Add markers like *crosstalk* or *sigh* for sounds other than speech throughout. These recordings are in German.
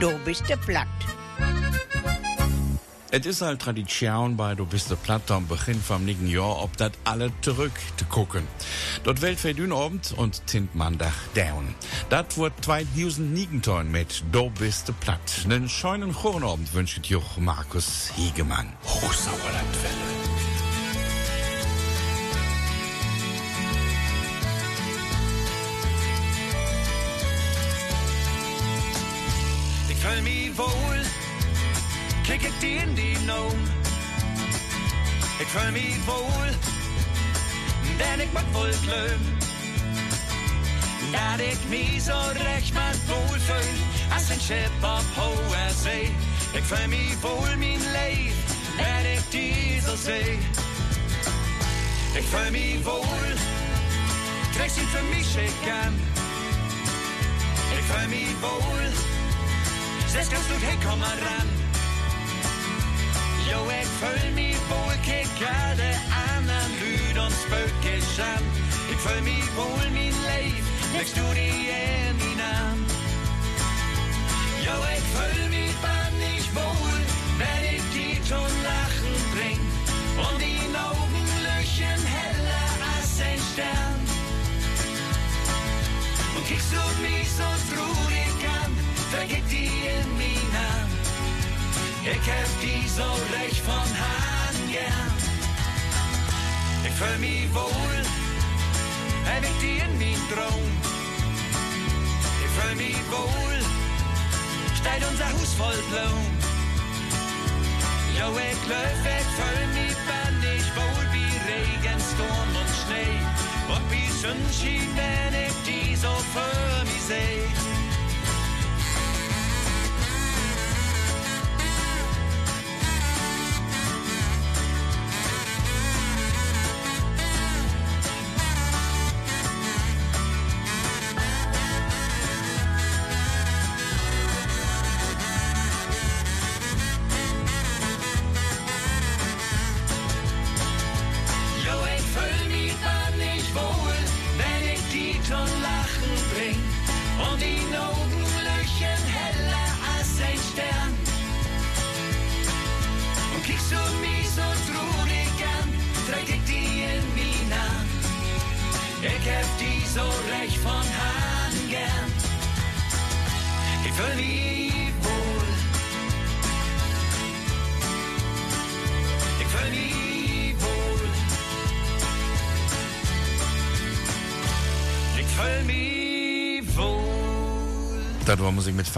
du bist du platt. Es ist halt Tradition bei Du bist der Platte am Beginn vom nächsten Jahr, ob das alle zurück zu gucken. Dort Welt für Abend und Tint Mandag down. Das wird 2019 mit Du bist der Platt. Einen schönen Abend wünscht Joch Markus Hiegemann. Hochsauerlandwelle. Voel me wohl, kijk ik die in die noom. Ik voel me wohl, denn ik moet wohl glöm. Dat ik me zo recht moet wohl voel, als een schip op hoge zee. Ik voel me wohl mijn leef, dat ik die zo zee. Ik voel me wohl, trek sie für mich schicken. Ik voel me wohl, Zes kannst du, hey, komm mal ran. Jo, ik voel me wohl, kijk alle anderen Lüd und spökisch an. Ik voel me wohl, mein Leib, legst du die in mein Arm. Jo, ik voel me bannig wohl, wenn ich die zum Lachen bring. Und die Augen löchen heller als ein Stern. Und kriegst du mich so traurig an, vergeht die in mein Arm. Ich hab die so recht von Hahn gern. Ich fühl mich wohl, hab ich die in mein Traum. Ich fühl mich wohl, steht unser Haus voll Blumen. Jo, ich löf, ich fühl mich bannig wohl wie Regen, Sturm und Schnee. Und wie Sonnenschein, wenn ich die so für mich seh.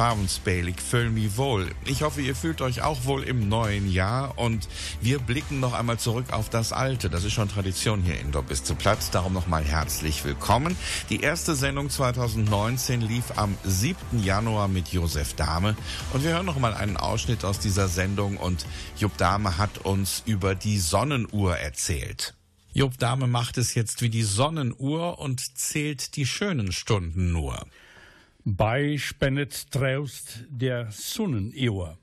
Farbenspiel. Ich fühle wohl. Ich hoffe, ihr fühlt euch auch wohl im neuen Jahr und wir blicken noch einmal zurück auf das Alte. Das ist schon Tradition hier in Dobbis zu Platz. Darum nochmal herzlich willkommen. Die erste Sendung 2019 lief am 7. Januar mit Josef Dahme und wir hören noch mal einen Ausschnitt aus dieser Sendung und Jupp Dahme hat uns über die Sonnenuhr erzählt. Jupp Dahme macht es jetzt wie die Sonnenuhr und zählt die schönen Stunden nur. Bijspennet traust der Sonnenuhr.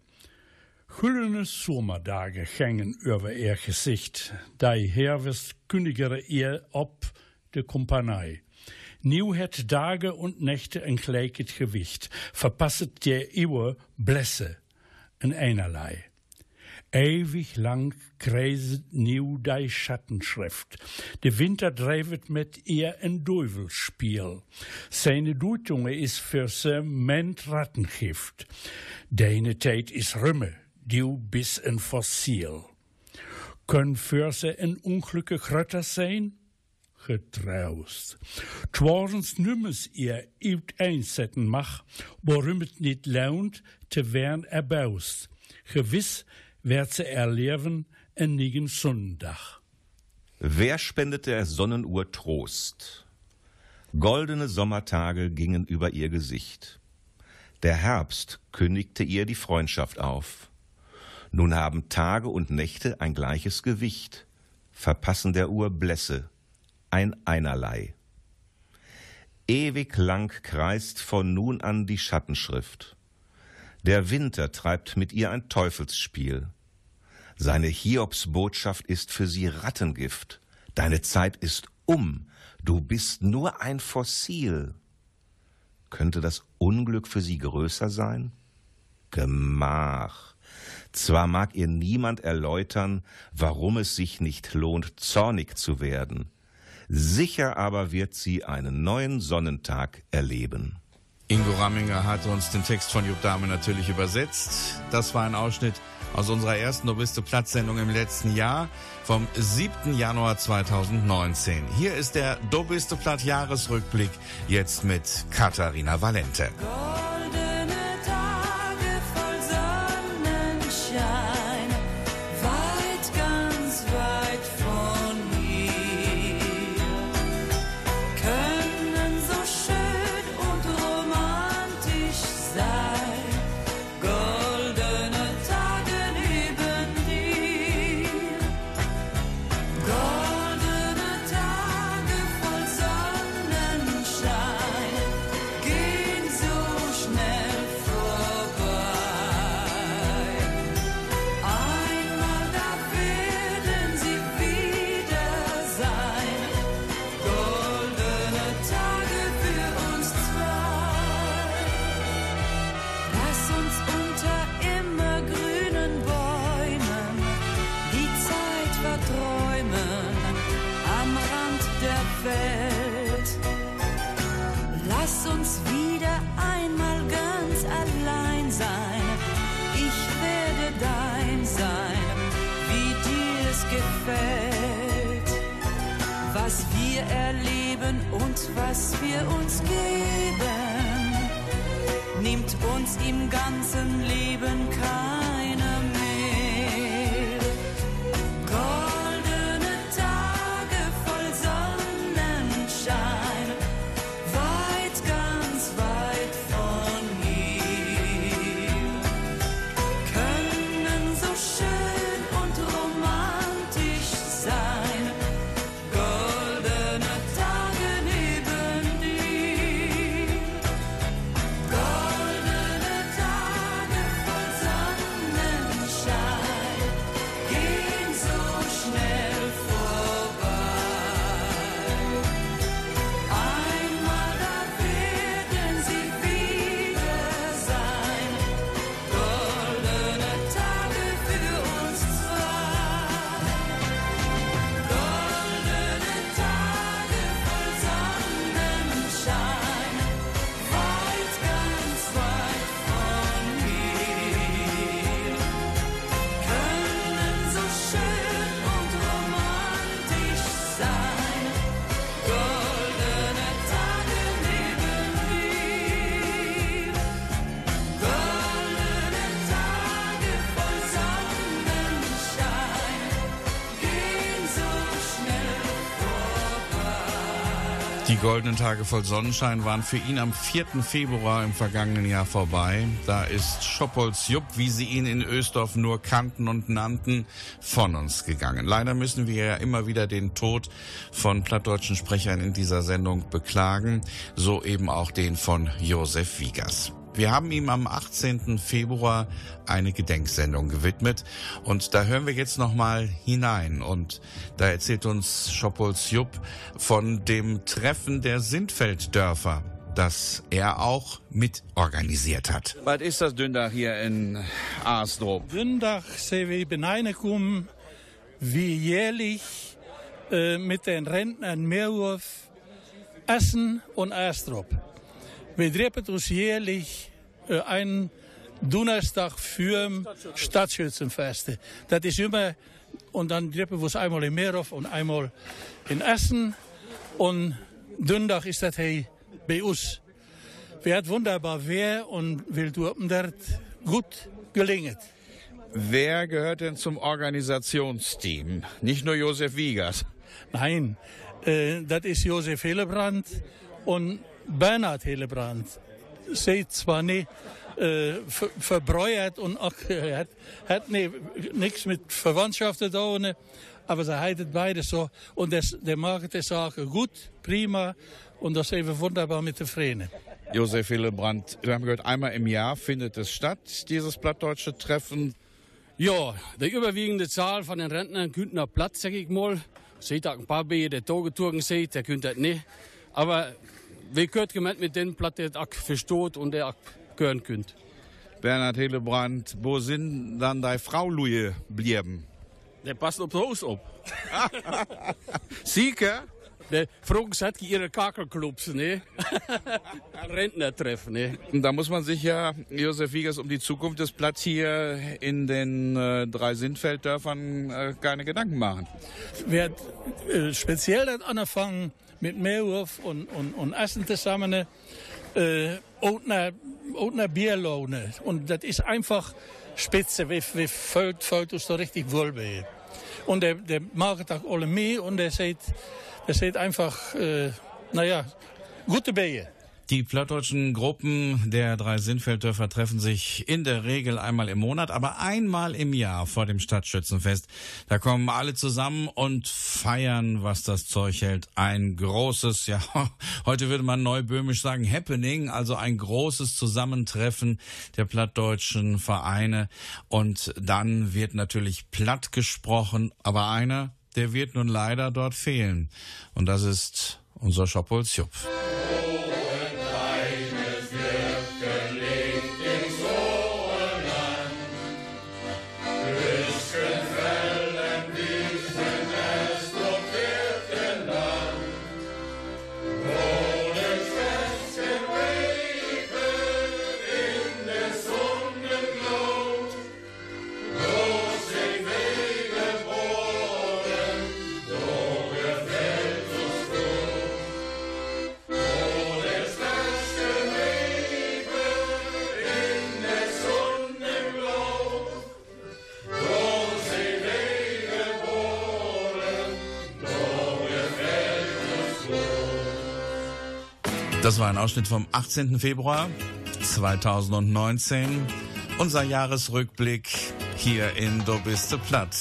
Güllene Sommerdagen gingen über ihr Gesicht. Die herwest künnigere ihr ob de Kompanie. Nieuw het Dagen und Nächte ein gleiches Gewicht. Verpasset der Uhr Blässe, ein einerlei. Ewig lang kreiset nieuw die Schattenschrift. De Winter drijft met ihr ein Duivelspiel. Seine Deutunge is für se ment Rattengift. Deine Tijd is Rümme, du bis ein Fossil. Können für se ein unglücklich Rötter sein? Getraust. Twarens nummers ihr uit einsetzen mach, worum het niet lohnt, te werden erbaust. Gewiss werd ze erleben en nigen Sonnendach. Wer spendet der Sonnenuhr Trost? Goldene Sommertage gingen über ihr Gesicht. Der Herbst kündigte ihr die Freundschaft auf. Nun haben Tage und Nächte ein gleiches Gewicht, verpassen der Uhr Blässe, ein Einerlei. Ewig lang kreist von nun an die Schattenschrift. Der Winter treibt mit ihr ein Teufelsspiel. Seine Hiobsbotschaft ist für sie Rattengift. Deine Zeit ist um. Du bist nur ein Fossil. Könnte das Unglück für sie größer sein? Gemach. Zwar mag ihr niemand erläutern, warum es sich nicht lohnt, zornig zu werden, sicher aber wird sie einen neuen Sonnentag erleben. Ingo Ramminger hat uns den Text von Jupp Dahme natürlich übersetzt. Das war ein Ausschnitt aus unserer ersten Nobiste Platzsendung im letzten Jahr vom 7. Januar 2019. Hier ist der Dobiste Platt Jahresrückblick jetzt mit Katharina Valente. Was wir uns geben, nimmt uns im ganzen Leben kein. Goldenen Tage voll Sonnenschein waren für ihn am 4. Februar im vergangenen Jahr vorbei. Da ist Schoppols Jupp, wie sie ihn in Ösdorf nur kannten und nannten, von uns gegangen. Leider müssen wir ja immer wieder den Tod von plattdeutschen Sprechern in dieser Sendung beklagen, so eben auch den von Josef Wiegers. Wir haben ihm am 18. Februar eine Gedenksendung gewidmet und da hören wir jetzt noch mal hinein und da erzählt uns Schoppols Jupp von dem Treffen der Sintfelddörfer das er auch mit organisiert hat. Was ist das Dündach hier in Aastrup? Dündach sind wir beneinekommen, wie jährlich äh, mit den Rentnern Meerwurf, Essen und Aastrup. Wir treffen uns jährlich äh, einen Donnerstag für Stadtschützenfeste. Das ist immer, und dann treffen wir uns einmal in Meerhof und einmal in Essen. Und Donnerstag ist das hey bei uns. Wir hat wunderbar wer und will dort gut gelingen. Wer gehört denn zum Organisationsteam? Nicht nur Josef Wiegers. Nein, äh, das ist Josef Hillebrand und Bernhard Hillebrand sagt zwar nicht äh, ver verbräuert und auch, äh, *laughs* hat, hat nee, nichts mit Verwandtschaft zu tun, aber sie halten beide so. Und das, der macht die Sache gut, prima und das ist eben wunderbar mit den Frenen. Josef Hillebrand, wir haben gehört, einmal im Jahr findet es statt, dieses plattdeutsche Treffen. Ja, die überwiegende Zahl von den Rentnern könnten nach Platz, sag ich mal. Seht auch ein paar bei der Togeturgen seht, der könnte das nicht. Aber wie gehört gemeint mit den Platte auch versteht und der gehören könnt. Bernhard Hillebrand, wo sind dann deine Frau Louis blieben? Der passt op de hoos op. Sieke? De vroeger je ihre Kakelclubs, ne? *laughs* Rentnertreffen, ne? Da muss man sich ja, Josef Wiegers, um die Zukunft des Platz hier in den äh, drei Sindfelddörfern äh, keine Gedanken machen. Wer äh, speziell hat angefangen mit Meerhof und, und, und Essen zusammen, äh, auch nach Bierlohne. Und das ist einfach spitze, wie, wie fällt, uns da richtig wohl bei. Und der, der macht auch alle mehr und der sieht, sieht einfach, äh, naja, gute Beine. Die plattdeutschen Gruppen der drei Sinnfelddörfer treffen sich in der Regel einmal im Monat, aber einmal im Jahr vor dem Stadtschützenfest. Da kommen alle zusammen und feiern, was das Zeug hält. Ein großes, ja, *laughs* heute würde man neuböhmisch sagen, Happening, also ein großes Zusammentreffen der plattdeutschen Vereine. Und dann wird natürlich platt gesprochen, aber einer, der wird nun leider dort fehlen. Und das ist unser Schopolz Jupp. Das war ein Ausschnitt vom 18. Februar 2019. Unser Jahresrückblick hier in Do biste platt.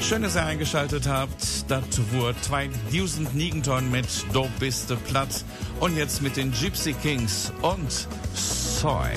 Schön, dass ihr eingeschaltet habt. Das wurde 2000 Nigenton mit Do biste platt. Und jetzt mit den Gypsy Kings und Soy.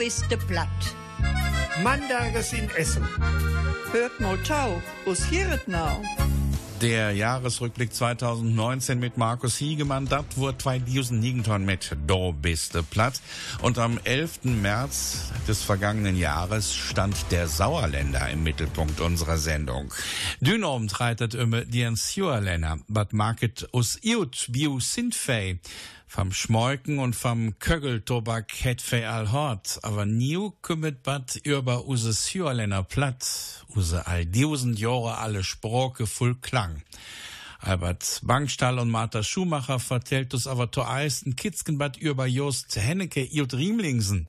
Bist du platt. Mandages in Essen. Hört mal tau, was hier it now? Der Jahresrückblick 2019 mit Markus Hiegemann, das wurde 2019 mit Do biste platt. Und am 11. März des vergangenen Jahres stand der Sauerländer im Mittelpunkt unserer Sendung. Dynom treitet immer die Sauerländer, but market us iut, biu sintfei vom Schmolken und vom Köggeltobak het fe all hort, aber niu kümmert bat über use Syrländer platt, use all diusend Jahre alle Sproke voll Klang. Albert Bankstall und Martha Schumacher vertellt uns aber to eisten Kitzkenbad über Jost Hennecke Jut Riemlingsen.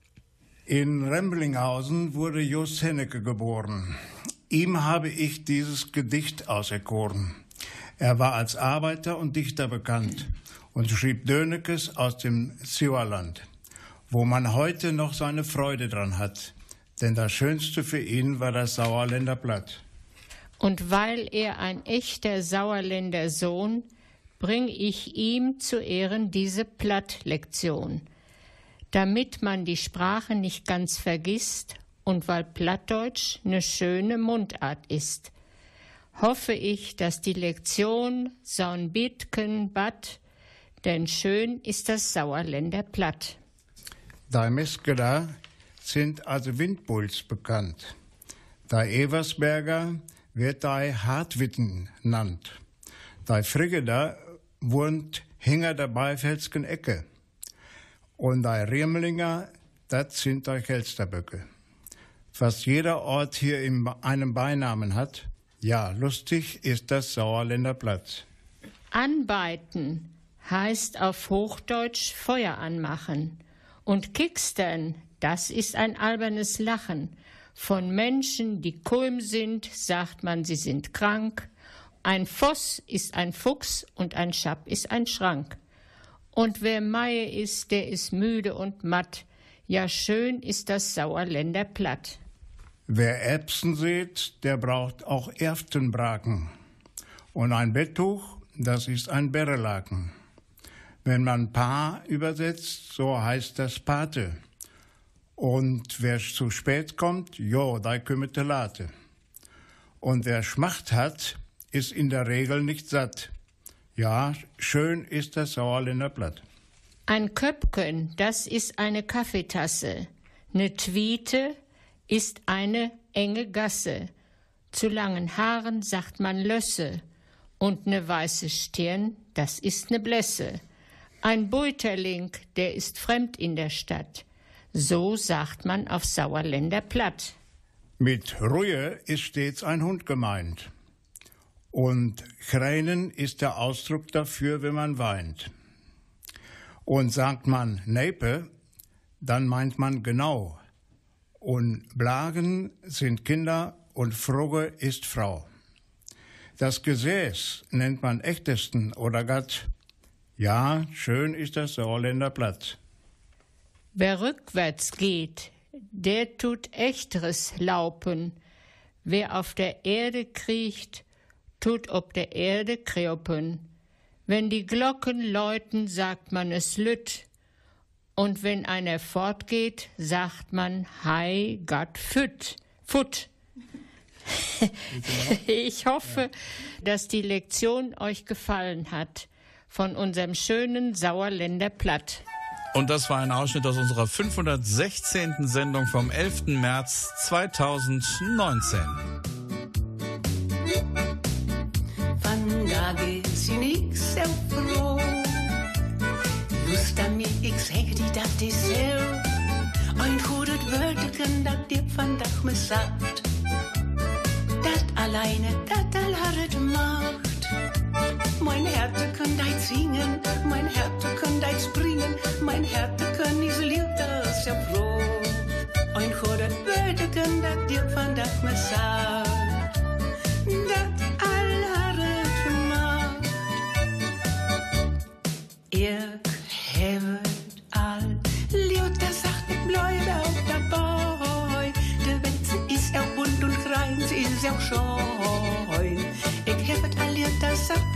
In Remblinghausen wurde Jost Hennecke geboren. Ihm habe ich dieses Gedicht auserkoren. Er war als Arbeiter und Dichter bekannt und schrieb Dönekes aus dem Sauerland, wo man heute noch seine Freude dran hat. Denn das Schönste für ihn war das Sauerländer Blatt. Und weil er ein echter Sauerländer Sohn, bring ich ihm zu Ehren diese Plattlektion, damit man die Sprache nicht ganz vergisst und weil Plattdeutsch eine schöne Mundart ist. Hoffe ich, dass die Lektion saun bitken denn schön ist das Sauerländer Platt. Da Meskeda sind also Windbulls bekannt. Da Eversberger wird da Hartwitten nannt. Da Friggeda wohnt hinter der Beifelsken Ecke. Und da Riemlinger, das sind da Kelsterböcke. Fast jeder Ort hier einen Beinamen hat. Ja, lustig ist das Sauerländer Platz. Anbeiten heißt auf Hochdeutsch Feuer anmachen. Und Kickstern, das ist ein albernes Lachen. Von Menschen, die kulm sind, sagt man, sie sind krank. Ein Voss ist ein Fuchs und ein Schapp ist ein Schrank. Und wer Meie ist, der ist müde und matt. Ja, schön ist das Sauerländer platt. Wer Erbsen sieht, der braucht auch Erftenbraken. Und ein Betttuch, das ist ein Bärelaken. Wenn man Paar übersetzt, so heißt das Pate. Und wer zu spät kommt, jo, da kümmert der Late. Und wer Schmacht hat, ist in der Regel nicht satt. Ja, schön ist das Sauerländer Blatt. Ein Köpken, das ist eine Kaffeetasse. Ne Twiete ist eine enge Gasse. Zu langen Haaren sagt man Lösse. Und ne weiße Stirn, das ist ne Blässe. Ein Beuterling, der ist fremd in der Stadt. So sagt man auf Sauerländer Platt. Mit Ruhe ist stets ein Hund gemeint. Und Kränen ist der Ausdruck dafür, wenn man weint. Und sagt man Nepe, dann meint man genau. Und Blagen sind Kinder und Frugge ist Frau. Das Gesäß nennt man echtesten oder Gatt ja, schön ist das Sauerländer Platz. Wer rückwärts geht, der tut echteres Laupen. Wer auf der Erde kriecht, tut ob der Erde kreopen. Wenn die Glocken läuten, sagt man es lütt. Und wenn einer fortgeht, sagt man Hei Gott fütt, Futt. *laughs* ich hoffe, dass die Lektion euch gefallen hat von unserem schönen Sauerländer Platt. Und das war ein Ausschnitt aus unserer 516. Sendung vom 11. März 2019. Van dagen zie ik zo froh. Lust aan mij, ik zeg die dat is zo. Een goede woordeken dat dir vandaag me sagt. Dat alleine, dat al het macht. Mein Herz kann deit singen, mein Herz kann deit springen, mein Herz kann is lief das ja froh. Ein godet Wörter kann dat dir van dat me sagt, dat all haret. Ich hevet all lief, das sagt ich bleibe auch dabei. Der Welt ist auch bunt und rein, sie ist auch schön. Ich hevet all lief, das sagt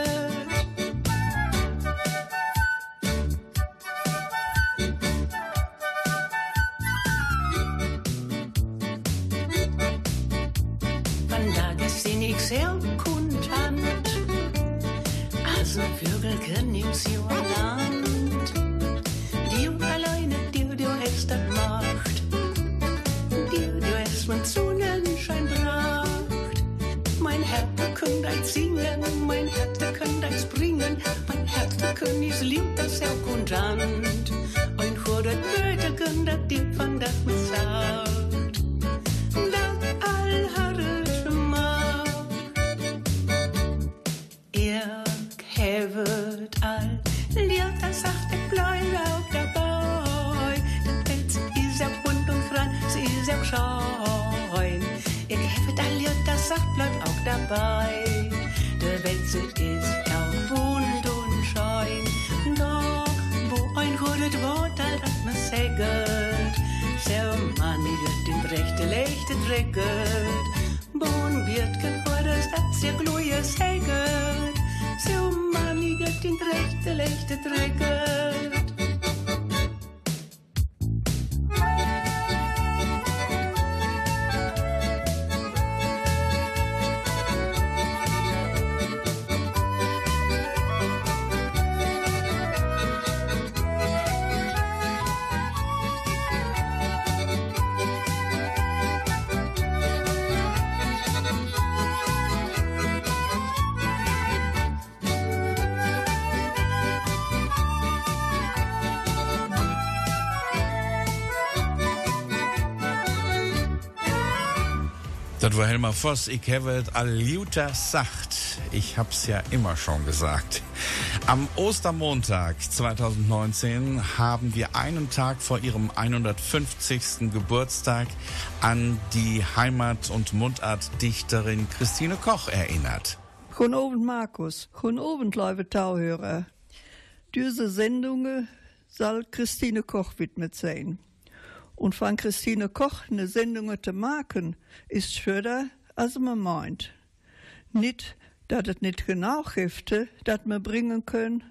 Säget. So man nicht den rechte, lechte Drecket. Helmer Voss. Ich habe alluter sagt. Ich hab's ja immer schon gesagt. Am Ostermontag 2019 haben wir einen Tag vor ihrem 150. Geburtstag an die Heimat- und Mundartdichterin Christine Koch erinnert. Guten Abend, Markus. Guten Abend, liebe Tauhörer. Diese Sendung soll Christine Koch widmet sein. Und von Christine Koch eine Sendung zu machen, ist schöner, als man meint. Nicht, dass es nicht genau Hefte, das wir bringen können,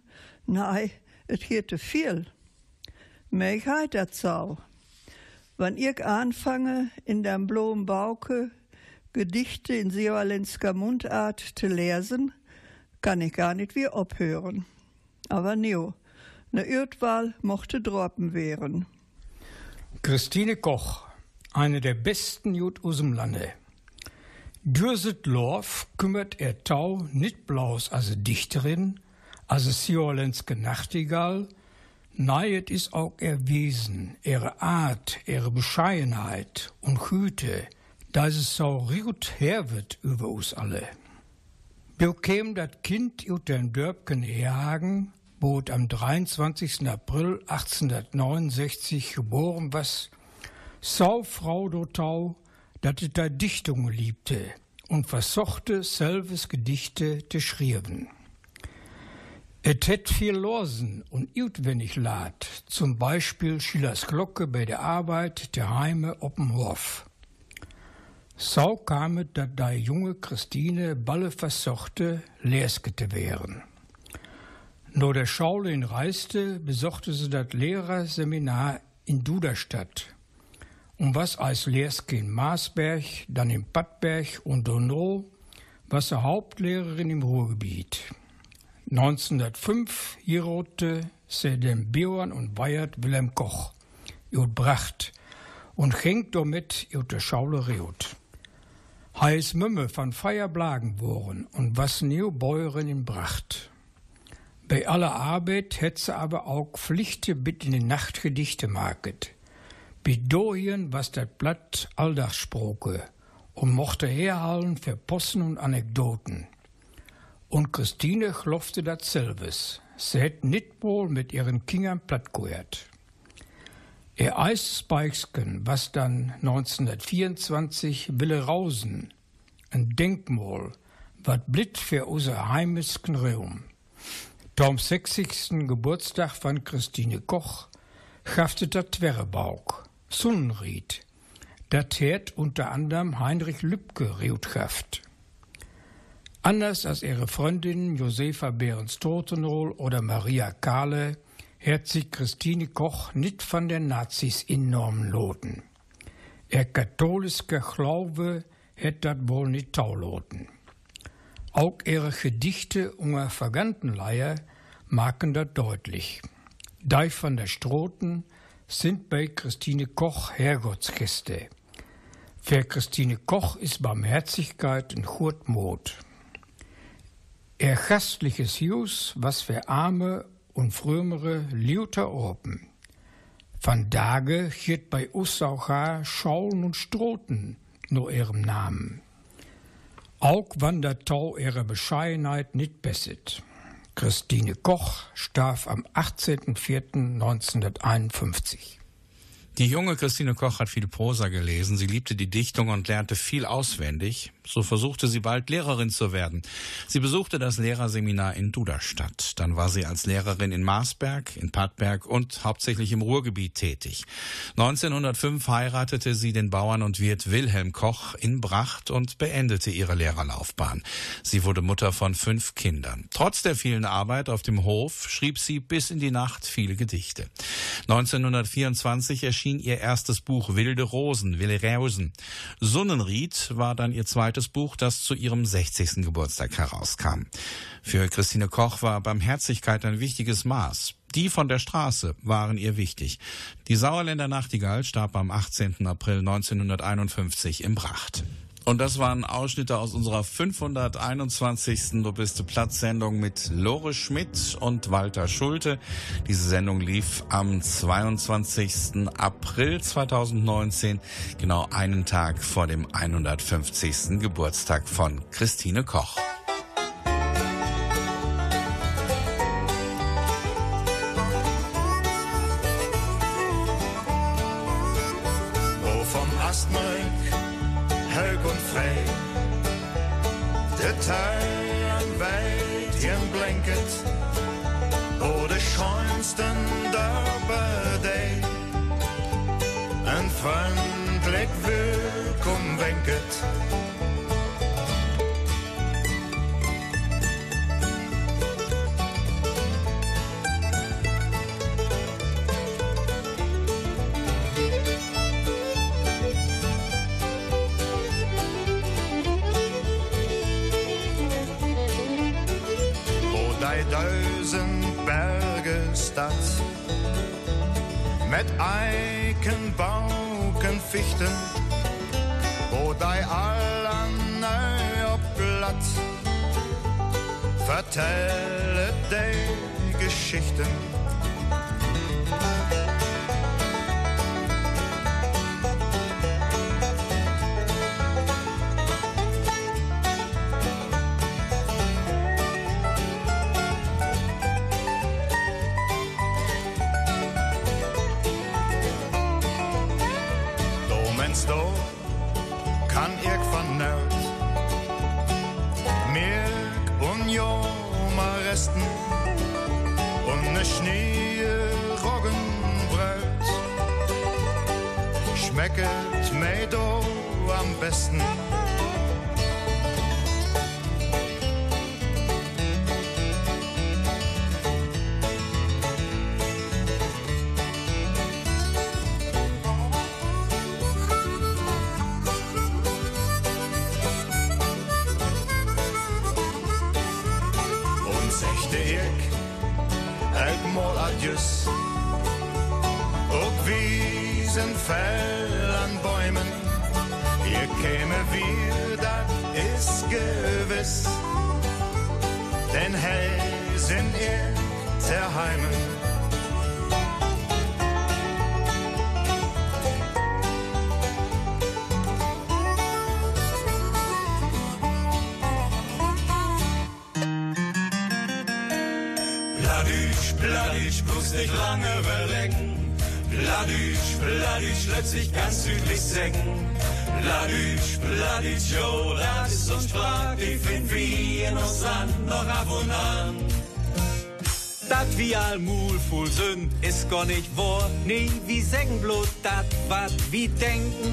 nein, es geht viel. Mehr das auch. Wenn ich anfange, in dem blauen Bauke Gedichte in Seewalensker Mundart zu lesen, kann ich gar nicht wie abhören. Aber nio, ne Irrtwahl mochte droppen wären. Christine Koch, eine der besten Jud aus dem Lande. Dürset Lorf kümmert er Tau nicht bloß als Dichterin, als Siolenske Nachtigall, nein, es ist auch ihr Wesen, ihre Art, ihre Bescheidenheit und Güte, dass es so her wird über uns alle. Wir kämen dat Kind ut den Dörbken Herhagen, es am 23. April 1869 geboren was, so Frau Dotau, dat da Dichtungen liebte und versuchte, selbes Gedichte zu schreiben. Et het viel losen und utwendig lad, zum Beispiel Schillers Glocke bei der Arbeit der Heime op'm Hof. So kam es, dat da junge Christine balle versuchte, Lehrske zu Nur der Schaulin reiste, besuchte sie das Lehrerseminar in Duderstadt. Und was als Lehrske in Maasberg, dann in Pattberg und Donau, war sie Hauptlehrerin im Ruhrgebiet. 1905 heiratete sie den Björn und Weihert Wilhelm Koch, Jod Bracht, und hängt damit Jod Schaule Reut. Heiß Mümme von Feierblagen worden und was neo Bäuerin in Bracht. Bei aller Arbeit hätt sie aber auch Pflichte bit in die Nachtgedichte market. Bidoien was dat Blatt Alldachsproke und mochte herhalten für Possen und Anekdoten. Und Christine chlofte dat selbes. Sie hätt nit wohl mit ihren Kindern platt gehört. Er Eisspeichsken, was dann 1924 Wille Rausen, ein Denkmal, wat blit für unser heimisken Raum. Tom 60. Geburtstag von Christine Koch schaffte dat Twerrebauk, Sonnenried. Dat hätt unter anderem Heinrich Lübke reut schafft. Anders als ihre Freundin Josefa Behrens-Totenrohl oder Maria Kahle hat sich Christine Koch nicht von den Nazis enorm loten. Er katholische Glaube hat dat wohl nicht tauloten. Auch ihre Gedichte unter Vergantenleier machen das deutlich. Die von der Stroten sind bei Christine Koch Herrgottskiste. Für Christine Koch ist Barmherzigkeit ein Mut. Er gastliches Jus, was für Arme und Frömere Liuter Orpen. Van Dage hielt bei uns auch Schaulen und Stroten nur ihrem Namen. Auch wann der Tau ihre Bescheidenheit nicht besset. Christine Koch starb am 18.04.1951. Die junge Christine Koch hat viel Prosa gelesen. Sie liebte die Dichtung und lernte viel auswendig. So versuchte sie bald Lehrerin zu werden. Sie besuchte das Lehrerseminar in Duderstadt. Dann war sie als Lehrerin in Marsberg, in Padberg und hauptsächlich im Ruhrgebiet tätig. 1905 heiratete sie den Bauern und Wirt Wilhelm Koch in Bracht und beendete ihre Lehrerlaufbahn. Sie wurde Mutter von fünf Kindern. Trotz der vielen Arbeit auf dem Hof schrieb sie bis in die Nacht viele Gedichte. 1924 erschien ihr erstes Buch Wilde Rosen, Wille Rausen. Sonnenried war dann ihr zweites Buch, das zu ihrem 60. Geburtstag herauskam. Für Christine Koch war Barmherzigkeit ein wichtiges Maß. Die von der Straße waren ihr wichtig. Die Sauerländer Nachtigall starb am 18. April 1951 im Bracht. Und das waren Ausschnitte aus unserer 521. Du bist Platz-Sendung mit Lore Schmidt und Walter Schulte. Diese Sendung lief am 22. April 2019, genau einen Tag vor dem 150. Geburtstag von Christine Koch. Der Met Eiken, Bauken, Fichten. Wo allen neu op glatt. Vertelle die Geschichten. Schmecket mei do am besten gewiss Denn hell sind ihr terheimen Bladüsch, Bladüsch, bloß nicht lange überlegen. Bladüsch, Bladüsch, letztlich ganz südlich senken. Bladüsch, Bladüsch, jo, das ist uns die finden wir uns Land noch ab und an. Dat wie all mulful sind, ist gar nicht wahr. Nee, wie sägen bloß dat, wat wie denken.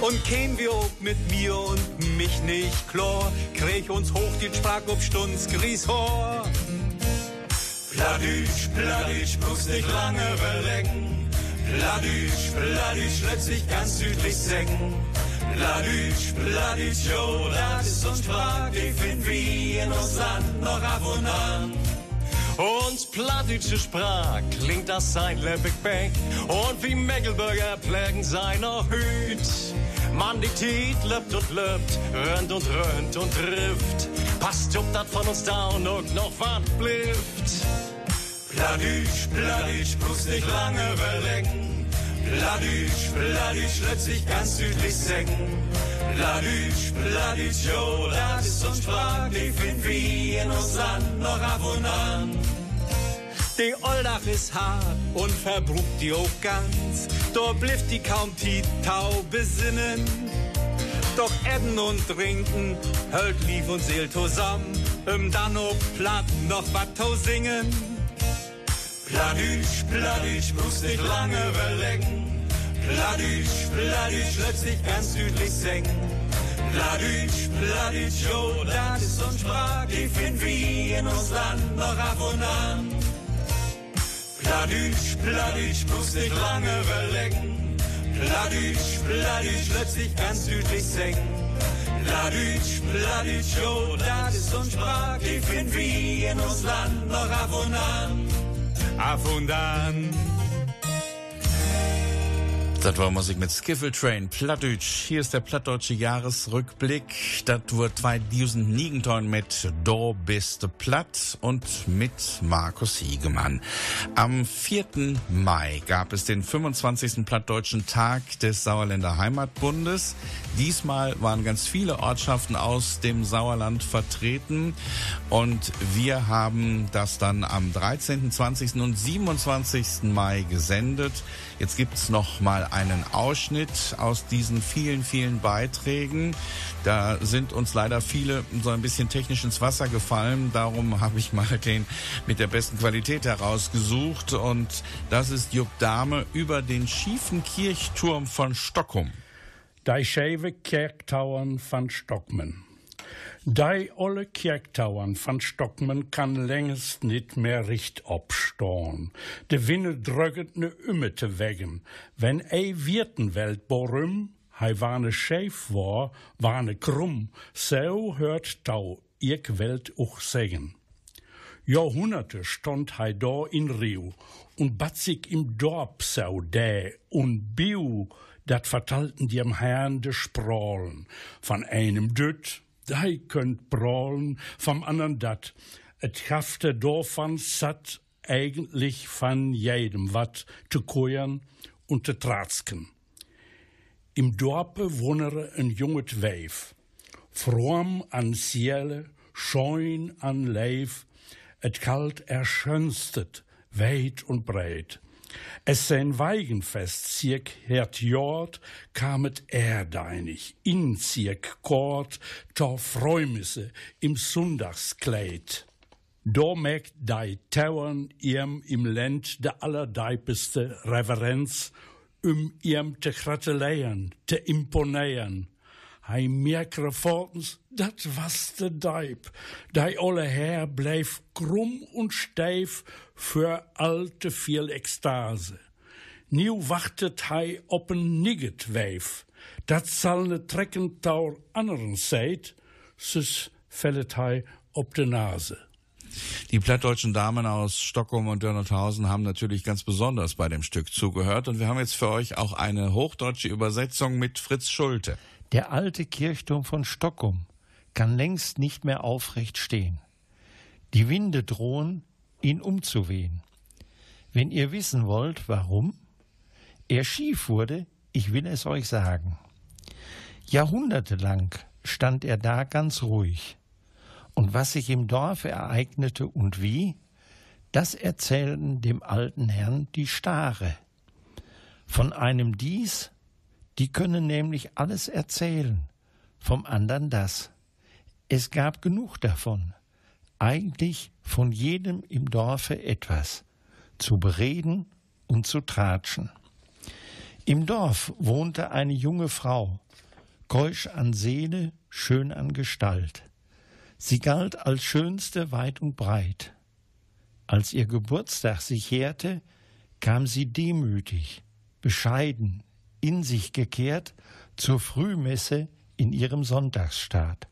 Und käm wir auch mit mir und mich nicht klar, krieg uns hoch die Sprach ob Stunds Grieshor. Pladüsch, Pladüsch, muss nicht lange überlegen. Pladüsch, Pladüsch, letztlich ganz südlich senken. Pladüsch, Pladüsch, jo, das ist uns die finden wir in uns Land noch ab und an. Uns plattdeutsche Sprach klingt das sein Leppigbeck und wie Mecklenburger pflegen seiner Hüt. Man diktiert, löpt und löpt, rönt und rönt und trifft. Passt ob dat von uns da und noch wat blifft. Pladüsch, Pladüsch, muss nicht lange überlegen. Pladüsch, Pladüsch, letztlich ganz südlich senken. Pladüsch, Pladüsch, jo, das ist uns Sprach, die finden wir in uns Land noch ab und an. Die Oldach ist hart und verbrucht die auch ganz. Dort blifft die kaum die Tau besinnen. Doch Essen und Trinken hält lief und Seel zusammen. Im Danub platt noch wat singen. Pladüsch, Pladüsch, muss nicht lange überlegen. Pladüsch, Pladüsch, letztlich ganz südlich senken. Pladüsch, Pladüsch, jo, das ist uns Sprach, die finden wir in uns Land noch ab und an. Pladüsch, Pladüsch, muss nicht lange überlegen. Pladüsch, Pladüsch, letztlich ganz südlich senken. Pladüsch, Pladüsch, jo, das ist uns Sprach, die finden wir in uns Land noch ab und an. Ab und an. Das war Musik mit Skiffle Train, Plattdeutsch. Hier ist der plattdeutsche Jahresrückblick. Das wird 2009 mit Do bist platt und mit Markus Hiegemann. Am 4. Mai gab es den 25. plattdeutschen Tag des Sauerländer Heimatbundes. Diesmal waren ganz viele Ortschaften aus dem Sauerland vertreten und wir haben das dann am 13., 20. und 27. Mai gesendet. Jetzt gibt's noch mal einen Ausschnitt aus diesen vielen, vielen Beiträgen. Da sind uns leider viele so ein bisschen technisch ins Wasser gefallen. Darum habe ich mal den mit der besten Qualität herausgesucht. Und das ist Jupp Dahme über den schiefen Kirchturm von Stockholm. Die scheve Kerktauern van Stockman. Die olle Kerktauern van Stockman kann längst nicht mehr richt opstorn. De Winne dröget ne Ümmete wegen. Wenn ei Wirtenwelt borum, hei warne scheef war, warne krumm, so hört Tau ik Welt uch sägen. Jahrhunderte stond hei da in Rio und bat sich im Dorp so dä und biu, dat vertalten die am Herrn de Sprollen. Von einem düt, dei könnt brollen, vom andern dat. Et schaffte davon satt eigentlich von jedem wat zu koern und zu tratsken. Im Dorpe wohnere ein junget Weif, fromm an Siele, scheun an Leif, et kalt erschönstet, weit und breit. Es sein Weigenfest zirk hert Jord, kamet er deinig, in zirk Kord, to Freumisse im Sonntagskleid. Do merkt dei Tauern ihrem im Land de allerdeipeste Reverenz, um ihrem te gratulieren, te imponeren. Hij merkere volgens, dat was de Deib. Die olle Herr bleef krumm und steif für alte viel Ekstase. Nieuw wachtet hij op een nigget wijf. Dat zal ne trekken taur anderen Zeit, sus fellet hij op de Nase. Die plattdeutschen Damen aus Stockholm und Dörnerthausen haben natürlich ganz besonders bei dem Stück zugehört und wir haben jetzt für euch auch eine hochdeutsche Übersetzung mit Fritz Schulte. Der alte Kirchturm von Stockholm kann längst nicht mehr aufrecht stehen. Die Winde drohen, ihn umzuwehen. Wenn ihr wissen wollt, warum er schief wurde, ich will es euch sagen. Jahrhundertelang stand er da ganz ruhig. Und was sich im Dorfe ereignete und wie, das erzählten dem alten Herrn die Stare. Von einem dies, die können nämlich alles erzählen, vom andern das. Es gab genug davon, eigentlich von jedem im Dorfe etwas, zu bereden und zu tratschen. Im Dorf wohnte eine junge Frau, keusch an Seele, schön an Gestalt. Sie galt als schönste weit und breit. Als ihr Geburtstag sich jährte, kam sie demütig, bescheiden, in sich gekehrt zur Frühmesse in ihrem Sonntagsstaat.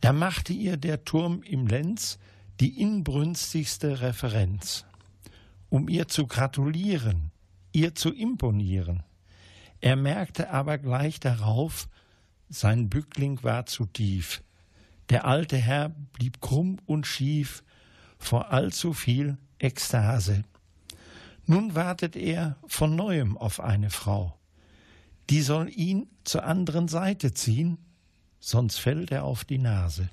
Da machte ihr der Turm im Lenz die inbrünstigste Referenz, um ihr zu gratulieren, ihr zu imponieren. Er merkte aber gleich darauf, sein Bückling war zu tief. Der alte Herr blieb krumm und schief vor allzu viel Ekstase. Nun wartet er von neuem auf eine Frau. Die soll ihn zur anderen Seite ziehen, sonst fällt er auf die Nase.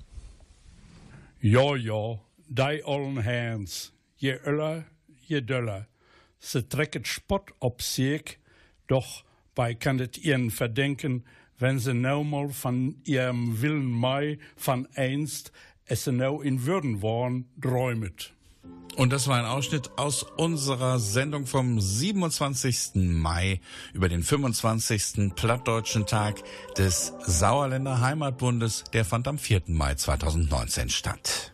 Ja, ja, die ollen Hands, je öller, je döller. Se trecket Spott op sich, doch bei kann het ihren verdenken, wenn se nou mal von ihrem Willen Mai von einst es se nou in Würden waren, träumet. Und das war ein Ausschnitt aus unserer Sendung vom 27. Mai über den 25. Plattdeutschen Tag des Sauerländer Heimatbundes. Der fand am 4. Mai 2019 statt.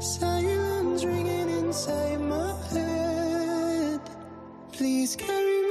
Silence ringing inside my head. Please carry me,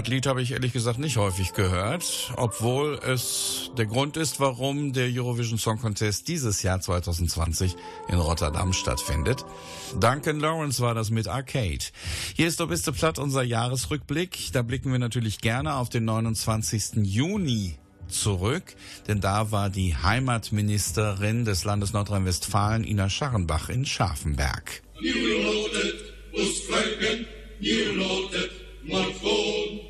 Das Lied habe ich ehrlich gesagt nicht häufig gehört, obwohl es der Grund ist, warum der Eurovision Song Contest dieses Jahr 2020 in Rotterdam stattfindet. Duncan Lawrence war das mit Arcade. Hier ist doch bist platt unser Jahresrückblick. Da blicken wir natürlich gerne auf den 29. Juni zurück, denn da war die Heimatministerin des Landes Nordrhein-Westfalen Ina Scharrenbach in Scharfenberg. Nieuw lotet, moest kruipen.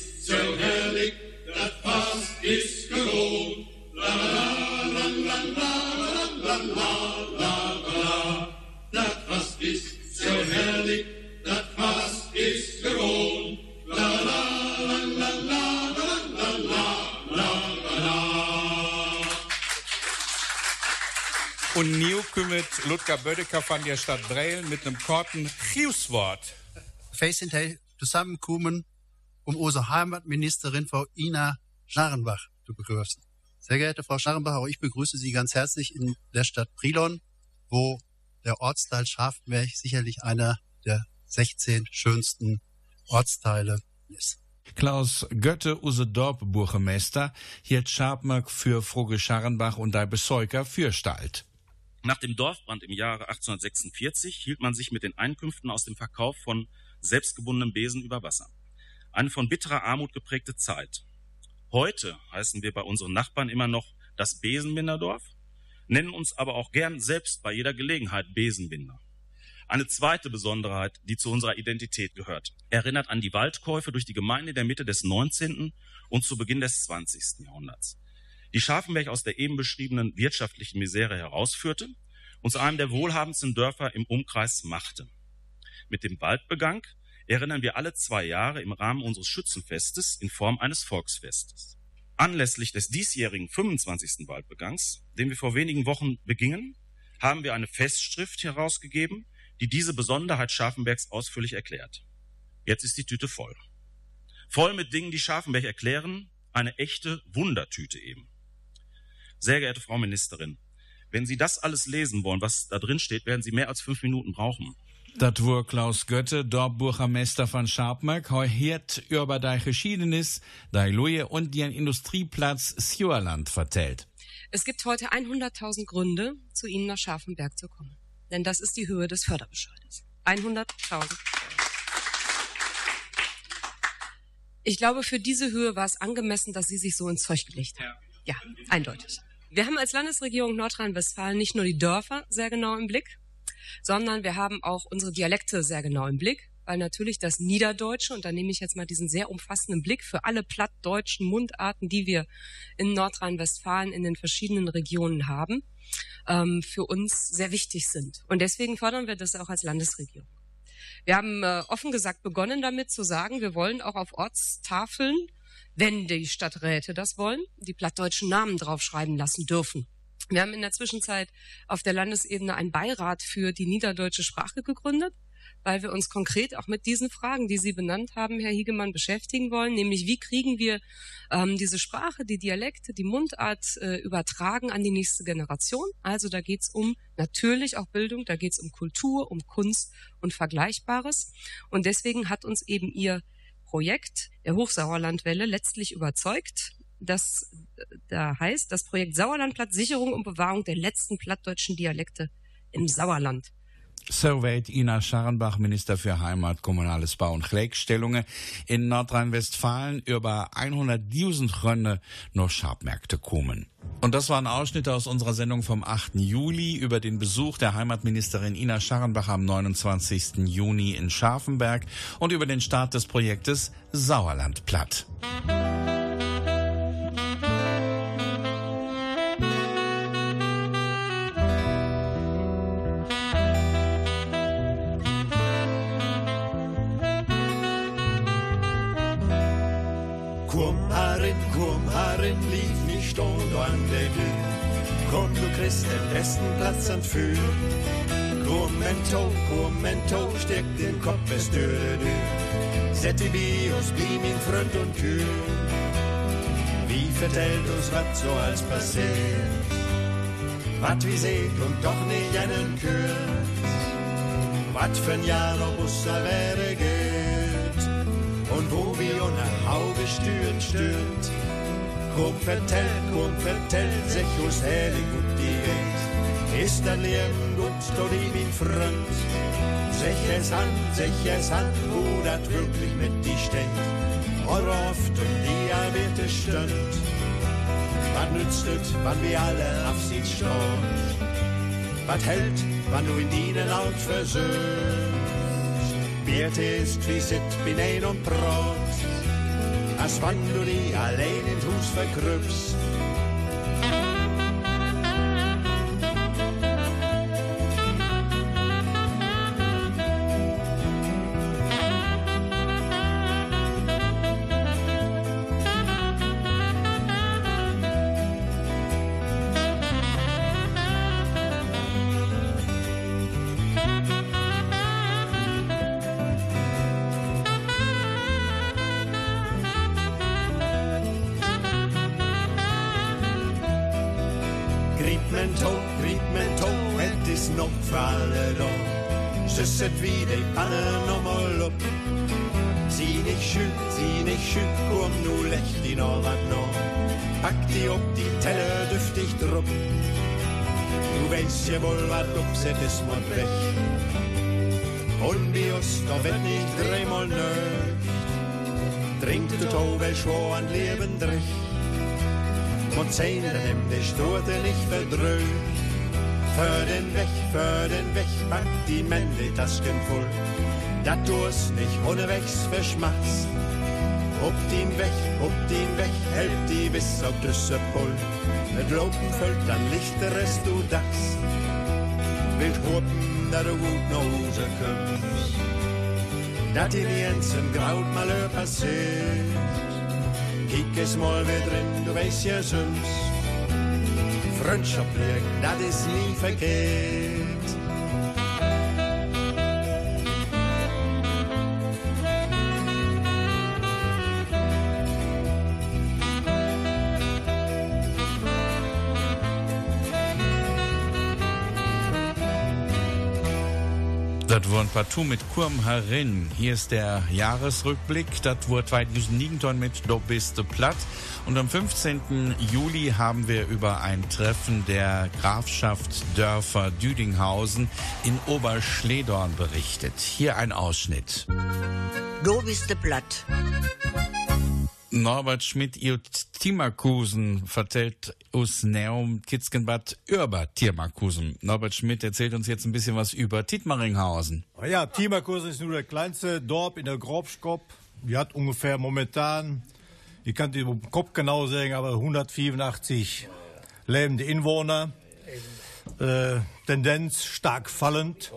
Ludger Bödecker von der Stadt Breil mit einem korten Chiuswort. Wir sind hier zusammengekommen, um unsere Heimatministerin Frau Ina Scharrenbach zu begrüßen. Sehr geehrte Frau Scharrenbach, auch ich begrüße Sie ganz herzlich in der Stadt Brilon, wo der Ortsteil Schafenberg sicherlich einer der 16 schönsten Ortsteile ist. Klaus Götte, use Dorpburgemeister, hielt Schabmerk für Froge Scharrenbach und der Besäuger für Stalt. Nach dem Dorfbrand im Jahre 1846 hielt man sich mit den Einkünften aus dem Verkauf von selbstgebundenen Besen über Wasser. Eine von bitterer Armut geprägte Zeit. Heute heißen wir bei unseren Nachbarn immer noch das Besenbinderdorf, nennen uns aber auch gern selbst bei jeder Gelegenheit Besenbinder. Eine zweite Besonderheit, die zu unserer Identität gehört, erinnert an die Waldkäufe durch die Gemeinde der Mitte des 19. und zu Beginn des 20. Jahrhunderts, die Scharfenberg aus der eben beschriebenen wirtschaftlichen Misere herausführte und zu einem der wohlhabendsten Dörfer im Umkreis machte. Mit dem Waldbegang erinnern wir alle zwei Jahre im Rahmen unseres Schützenfestes in Form eines Volksfestes. Anlässlich des diesjährigen 25. Waldbegangs, den wir vor wenigen Wochen begingen, haben wir eine Festschrift herausgegeben, die diese Besonderheit Scharfenbergs ausführlich erklärt. Jetzt ist die Tüte voll. Voll mit Dingen, die Scharfenberg erklären, eine echte Wundertüte eben. Sehr geehrte Frau Ministerin, wenn Sie das alles lesen wollen, was da drin steht, werden Sie mehr als fünf Minuten brauchen. Dat war Klaus Götte, Dorfburgermeister von Scharpmark, heute über die Geschiedenis, die Luje und den Industrieplatz Sjöerland vertellt. Es gibt heute 100.000 Gründe, zu Ihnen nach Scharfenberg zu kommen. Denn das ist die Höhe des Förderbescheides. 100.000. Ich glaube, für diese Höhe war es angemessen, dass Sie sich so ins Zeug gelegt haben. Ja, eindeutig. Wir haben als Landesregierung Nordrhein-Westfalen nicht nur die Dörfer sehr genau im Blick, sondern wir haben auch unsere Dialekte sehr genau im Blick, weil natürlich das Niederdeutsche, und da nehme ich jetzt mal diesen sehr umfassenden Blick für alle plattdeutschen Mundarten, die wir in Nordrhein-Westfalen in den verschiedenen Regionen haben, ähm, für uns sehr wichtig sind. Und deswegen fördern wir das auch als Landesregierung. Wir haben äh, offen gesagt begonnen damit zu sagen, wir wollen auch auf Ortstafeln, wenn die Stadträte das wollen, die plattdeutschen Namen draufschreiben lassen dürfen. Wir haben in der Zwischenzeit auf der Landesebene einen Beirat für die niederdeutsche Sprache gegründet, weil wir uns konkret auch mit diesen Fragen, die Sie benannt haben, Herr Hiegemann, beschäftigen wollen, nämlich wie kriegen wir ähm, diese Sprache, die Dialekte, die Mundart äh, übertragen an die nächste Generation. Also da geht's um natürlich auch Bildung, da geht's um Kultur, um Kunst und Vergleichbares. Und deswegen hat uns eben Ihr Projekt der Hochsauerlandwelle letztlich überzeugt. Das da heißt das Projekt Sauerlandplatz Sicherung und Bewahrung der letzten plattdeutschen Dialekte im Sauerland. Soweit Ina Scharrenbach, Minister für Heimat, Kommunales Bau und Gleichstellungen in Nordrhein-Westfalen über 100.000 Gründe noch Schabmärkte kommen. Und das war ein Ausschnitt aus unserer Sendung vom 8. Juli über den Besuch der Heimatministerin Ina Scharrenbach am 29. Juni in Scharfenberg und über den Start des Projektes Sauerlandplatt. Komm Du kriegst den besten Platz an für. Komm, Mento, komm, Mento, steck den Kopf bis durch die Tür. Set die Bios, wie mein Freund und Kühl. Wie vertellt uns, was so als passiert? Was wie seht und doch nicht einen Kürz. Was für ein Jahr noch Busser wäre geht. Und wo wir unter Auge stürt, stürt. Komm, vertellt, komm, vertellt, sich us herrlich geht. Ist dein Leben du lieb ihn Freund. Sich es an, sich es an, wo dat wirklich mit die steht. Eure oft die erwähnte Stund. Was nützt es, wann wir alle Abschied stehen? Was hält, wann du in ihnen laut versöhnst? Wird ist wie sit bin ein und brot, als wann du die allein ins Hus verkrüppst. Wel schwo an Leben drich. Mod zijn hem de stoten nicht verdrögt. Für den Weg, für den Weg, pack die Männer Tasken voll. Dat du es nicht ohne Wegs verschmatzt. Op din Weg, op din Weg, help die bis auf Düsse Pull. Mit Lopen füllt dann lichteres du das. Wilt hopen, da du gut nach Hause kommst. Dat in Jensen graut mal passiert. Kijk eens mal weer drin, du weißt ja sonst. Freundschaft pflegen, dat is nie verkehrt. Das wurde partout mit Kurm Harin. Hier ist der Jahresrückblick. Das wurde 2009 mit Do bist platt. Und am 15. Juli haben wir über ein Treffen der Grafschaft Dörfer Düdinghausen in Oberschledorn berichtet. Hier ein Ausschnitt. Du bist platt. Norbert Schmidt ihr Timakusen vertellt us Neum Kitzgenbad über Tiermakusen. Norbert Schmidt erzählt uns jetzt ein bisschen was über Tietmaringhausen. Ja, Timakusen ist nur der kleinste Dorf in der Grobskop. Die hat ungefähr momentan, ich kann die im Kopf genau sagen, aber 184 lebende Inwohner. Äh, Tendenz stark fallend.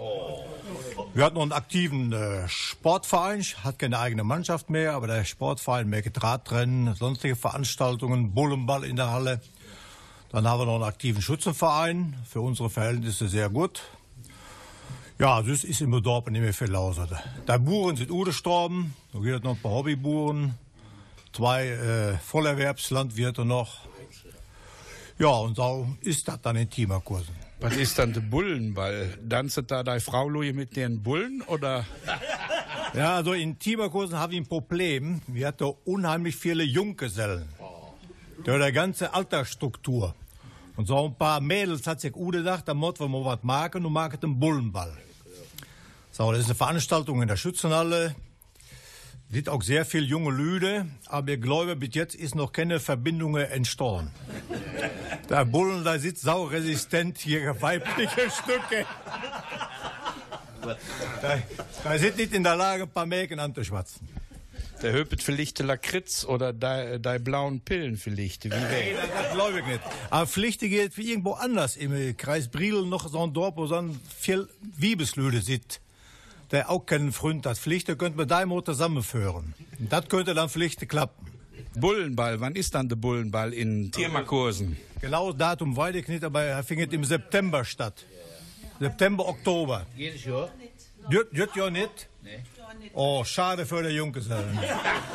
Wir hatten noch einen aktiven äh, Sportverein, hat keine eigene Mannschaft mehr, aber der Sportverein mehr Drahtrennen, sonstige Veranstaltungen, Bullenball in der Halle. Dann haben wir noch einen aktiven Schützenverein, für unsere Verhältnisse sehr gut. Ja, das ist im Dorf nicht mehr viel los. Die Buren sind gestorben, da gibt es noch ein paar Hobbyburen, zwei äh, Vollerwerbslandwirte noch. Ja, und so ist das dann in Timerkursen. Was ist dann der Bullenball? Tanzt da deine Frau Louis mit den Bullen oder? *laughs* Ja, also in Tiberkursen habe ich ein Problem. Wir hatten unheimlich viele Junggesellen. Durch die ganze Altersstruktur. Und so ein paar Mädels hat sich gedacht, da muss wir was machen und machen einen Bullenball. So, das ist eine Veranstaltung in der Schützenhalle. Sind auch sehr viele junge Lüde, aber ich glaube, bis jetzt ist noch keine Verbindung entstanden. Der Bullen, da sitzt sauresistent hier weibliche *laughs* Stücke. Da, da sind nicht in der Lage, ein paar Mägen anzuschwatzen. Der Höpet vielleicht Lakritz oder die, die blauen Pillen vielleicht. Wie Nee, wär? das, das glaube ich nicht. Aber vielleicht geht wie irgendwo anders im Kreis Briel noch so ein Dorf, wo so ein viel Wiebeslüde sitzt. Der auch keinen Freund hat. Vielleicht könnte man da mal zusammenführen. Und das könnte dann vielleicht klappen. Bullenball, wann ist dann der Bullenball in Tiermakursen? Genau das Datum weiß ich nicht, aber er findet im September statt. September, Oktober. Jedes Jahr? Jut, jut ja nicht? Nee. Oh, schade für die Junggesellen.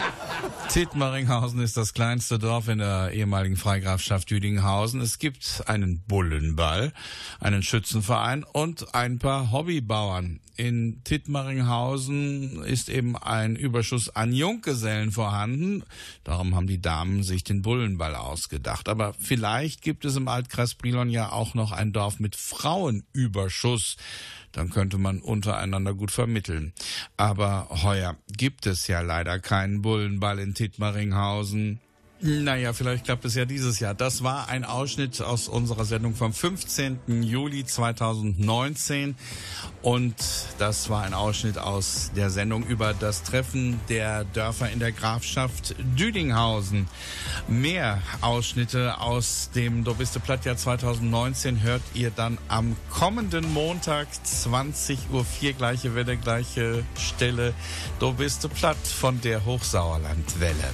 *laughs* Tietmaringhausen ist das kleinste Dorf in der ehemaligen Freigrafschaft Düdinghausen. Es gibt einen Bullenball, einen Schützenverein und ein paar Hobbybauern. In Tittmaringhausen ist eben ein Überschuss an Junggesellen vorhanden. Darum haben die Damen sich den Bullenball ausgedacht. Aber vielleicht gibt es im Altkreis Brilon ja auch noch ein Dorf mit Frauenüberschuss. Dann könnte man untereinander gut vermitteln. Aber heuer gibt es ja leider keinen Bullenball in Tittmaringhausen. Naja, vielleicht klappt es ja dieses Jahr. Das war ein Ausschnitt aus unserer Sendung vom 15. Juli 2019 und das war ein Ausschnitt aus der Sendung über das Treffen der Dörfer in der Grafschaft Düdinghausen. Mehr Ausschnitte aus dem Dobiste Plattjahr 2019 hört ihr dann am kommenden Montag 20.04 Uhr gleiche Welle, gleiche Stelle. Dobiste Platt von der Hochsauerlandwelle.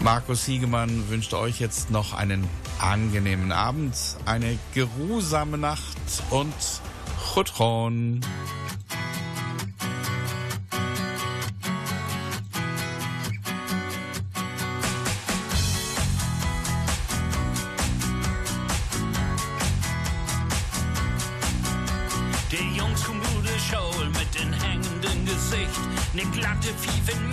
Markus Hoffmann wünscht euch jetzt noch einen angenehmen Abend, eine geruhsame Nacht und Chutron. Die Jungs kommen gute Schule mit den hängenden Gesicht, ne glatte Fiefen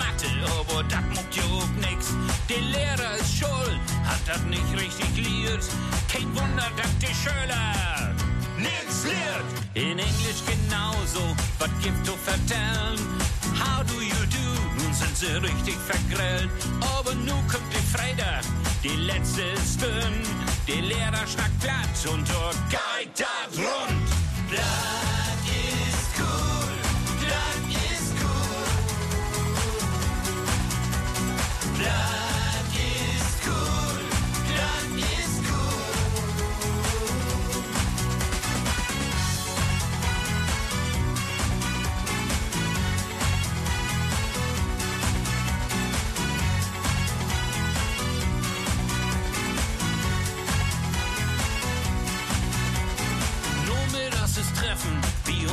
liert. Kein Wunder, dass die Schüler nix lehrt. In Englisch genauso, was gibt du vertellen? How do you do? Nun sind sie richtig vergrillt. Aber nu kommt die Freitag, die letzte ist dünn. Der Lehrer schnackt platt und dort geht rund. Das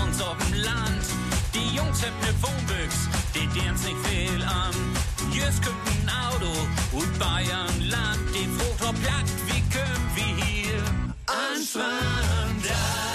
uns Land. Die Jungs haben ne Wohnbüchs, die dern's nicht viel an. Jetzt kommt ein Auto und Bayern Land, die frucht auf platt, wie können wir hier. Das